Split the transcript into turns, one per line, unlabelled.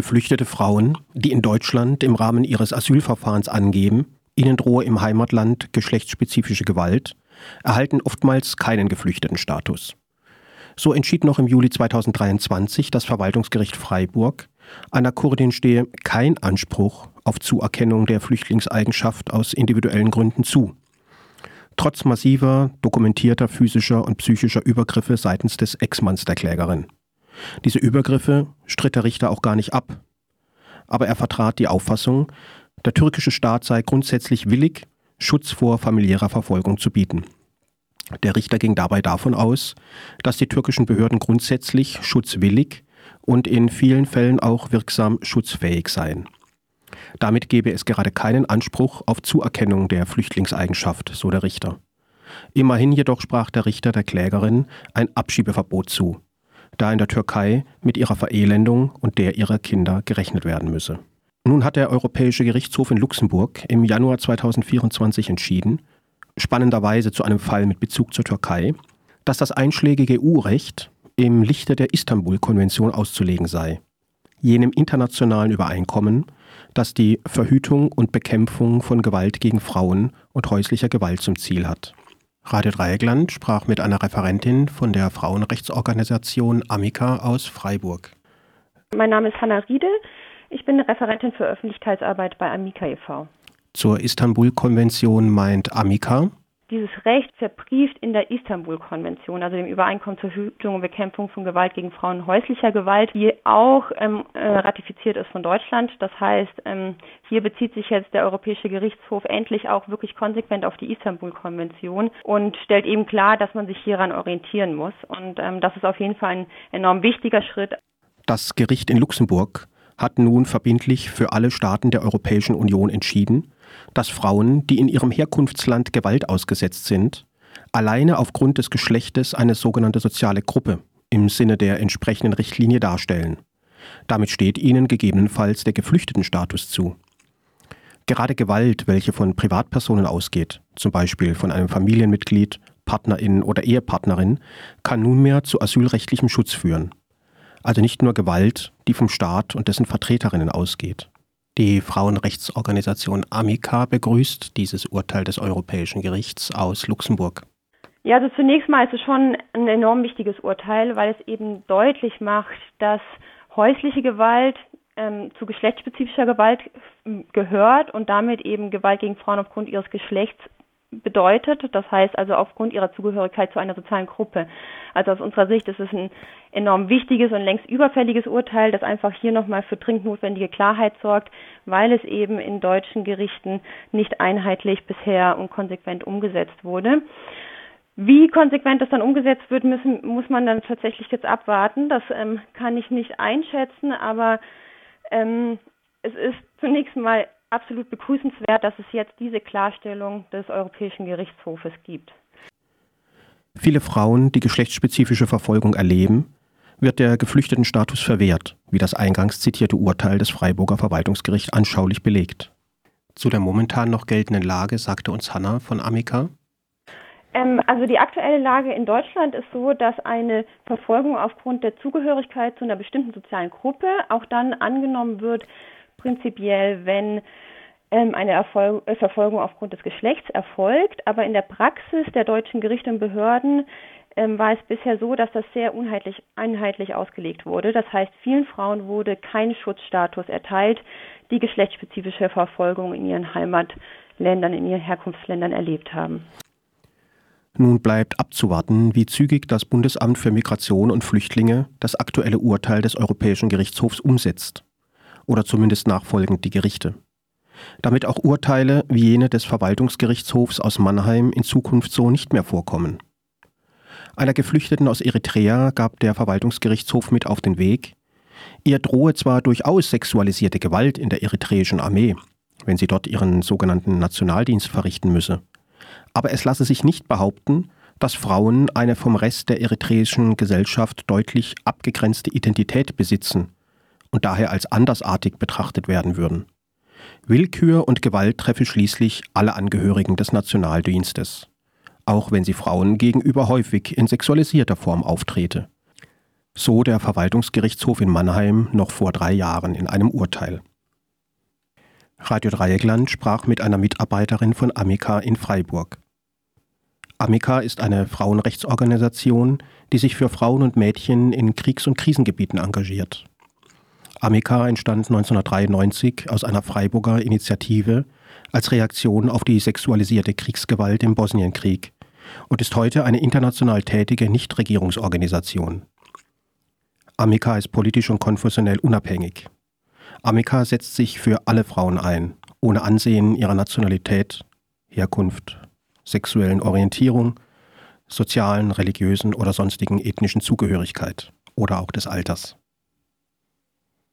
Geflüchtete Frauen, die in Deutschland im Rahmen ihres Asylverfahrens angeben, ihnen drohe im Heimatland geschlechtsspezifische Gewalt, erhalten oftmals keinen Geflüchtetenstatus. So entschied noch im Juli 2023 das Verwaltungsgericht Freiburg, einer Kurdin stehe kein Anspruch auf Zuerkennung der Flüchtlingseigenschaft aus individuellen Gründen zu. Trotz massiver, dokumentierter physischer und psychischer Übergriffe seitens des Ex-Manns der Klägerin. Diese Übergriffe stritt der Richter auch gar nicht ab. Aber er vertrat die Auffassung, der türkische Staat sei grundsätzlich willig, Schutz vor familiärer Verfolgung zu bieten. Der Richter ging dabei davon aus, dass die türkischen Behörden grundsätzlich schutzwillig und in vielen Fällen auch wirksam schutzfähig seien. Damit gebe es gerade keinen Anspruch auf Zuerkennung der Flüchtlingseigenschaft, so der Richter. Immerhin jedoch sprach der Richter der Klägerin ein Abschiebeverbot zu, da in der Türkei mit ihrer Verelendung und der ihrer Kinder gerechnet werden müsse. Nun hat der Europäische Gerichtshof in Luxemburg im Januar 2024 entschieden, spannenderweise zu einem Fall mit Bezug zur Türkei, dass das einschlägige EU-Recht im Lichte der Istanbul-Konvention auszulegen sei, jenem internationalen Übereinkommen, das die Verhütung und Bekämpfung von Gewalt gegen Frauen und häuslicher Gewalt zum Ziel hat. Radio Dreieckland sprach mit einer Referentin von der Frauenrechtsorganisation Amica aus Freiburg.
Mein Name ist Hanna Riedel. Ich bin Referentin für Öffentlichkeitsarbeit bei Amica e.V.
Zur Istanbul-Konvention meint Amica
dieses Recht verbrieft in der Istanbul-Konvention, also dem Übereinkommen zur Hütung und Bekämpfung von Gewalt gegen Frauen häuslicher Gewalt, die auch ähm, äh, ratifiziert ist von Deutschland. Das heißt, ähm, hier bezieht sich jetzt der Europäische Gerichtshof endlich auch wirklich konsequent auf die Istanbul-Konvention und stellt eben klar, dass man sich hieran orientieren muss. Und ähm, das ist auf jeden Fall ein enorm wichtiger Schritt.
Das Gericht in Luxemburg hat nun verbindlich für alle Staaten der Europäischen Union entschieden, dass Frauen, die in ihrem Herkunftsland Gewalt ausgesetzt sind, alleine aufgrund des Geschlechtes eine sogenannte soziale Gruppe im Sinne der entsprechenden Richtlinie darstellen. Damit steht ihnen gegebenenfalls der Geflüchtetenstatus zu. Gerade Gewalt, welche von Privatpersonen ausgeht, zum Beispiel von einem Familienmitglied, Partnerin oder Ehepartnerin, kann nunmehr zu asylrechtlichem Schutz führen. Also nicht nur Gewalt, die vom Staat und dessen Vertreterinnen ausgeht. Die Frauenrechtsorganisation Amica begrüßt dieses Urteil des Europäischen Gerichts aus Luxemburg.
Ja, also zunächst mal ist es schon ein enorm wichtiges Urteil, weil es eben deutlich macht, dass häusliche Gewalt ähm, zu geschlechtsspezifischer Gewalt ähm, gehört und damit eben Gewalt gegen Frauen aufgrund ihres Geschlechts bedeutet. Das heißt also aufgrund ihrer Zugehörigkeit zu einer sozialen Gruppe. Also aus unserer Sicht ist es ein enorm wichtiges und längst überfälliges Urteil, das einfach hier nochmal für dringend notwendige Klarheit sorgt, weil es eben in deutschen Gerichten nicht einheitlich bisher und konsequent umgesetzt wurde. Wie konsequent das dann umgesetzt wird, müssen, muss man dann tatsächlich jetzt abwarten. Das ähm, kann ich nicht einschätzen, aber ähm, es ist zunächst mal absolut begrüßenswert, dass es jetzt diese Klarstellung des Europäischen Gerichtshofes gibt.
Viele Frauen, die geschlechtsspezifische Verfolgung erleben, wird der Geflüchtetenstatus verwehrt, wie das eingangs zitierte Urteil des Freiburger Verwaltungsgerichts anschaulich belegt. Zu der momentan noch geltenden Lage sagte uns Hanna von Amica.
Ähm, also die aktuelle Lage in Deutschland ist so, dass eine Verfolgung aufgrund der Zugehörigkeit zu einer bestimmten sozialen Gruppe auch dann angenommen wird, prinzipiell, wenn ähm, eine Erfolg äh, Verfolgung aufgrund des Geschlechts erfolgt. Aber in der Praxis der deutschen Gerichte und Behörden ähm, war es bisher so, dass das sehr unheitlich, einheitlich ausgelegt wurde. Das heißt, vielen Frauen wurde kein Schutzstatus erteilt, die geschlechtsspezifische Verfolgung in ihren Heimatländern, in ihren Herkunftsländern erlebt haben.
Nun bleibt abzuwarten, wie zügig das Bundesamt für Migration und Flüchtlinge das aktuelle Urteil des Europäischen Gerichtshofs umsetzt oder zumindest nachfolgend die Gerichte. Damit auch Urteile wie jene des Verwaltungsgerichtshofs aus Mannheim in Zukunft so nicht mehr vorkommen. Einer Geflüchteten aus Eritrea gab der Verwaltungsgerichtshof mit auf den Weg, ihr drohe zwar durchaus sexualisierte Gewalt in der eritreischen Armee, wenn sie dort ihren sogenannten Nationaldienst verrichten müsse, aber es lasse sich nicht behaupten, dass Frauen eine vom Rest der eritreischen Gesellschaft deutlich abgegrenzte Identität besitzen und daher als andersartig betrachtet werden würden. Willkür und Gewalt treffe schließlich alle Angehörigen des Nationaldienstes, auch wenn sie Frauen gegenüber häufig in sexualisierter Form auftrete. So der Verwaltungsgerichtshof in Mannheim noch vor drei Jahren in einem Urteil. Radio Dreieckland sprach mit einer Mitarbeiterin von Amica in Freiburg. Amica ist eine Frauenrechtsorganisation, die sich für Frauen und Mädchen in Kriegs- und Krisengebieten engagiert. Amica entstand 1993 aus einer Freiburger Initiative als Reaktion auf die sexualisierte Kriegsgewalt im Bosnienkrieg und ist heute eine international tätige Nichtregierungsorganisation. Amica ist politisch und konfessionell unabhängig. Amica setzt sich für alle Frauen ein, ohne Ansehen ihrer Nationalität, Herkunft, sexuellen Orientierung, sozialen, religiösen oder sonstigen ethnischen Zugehörigkeit oder auch des Alters.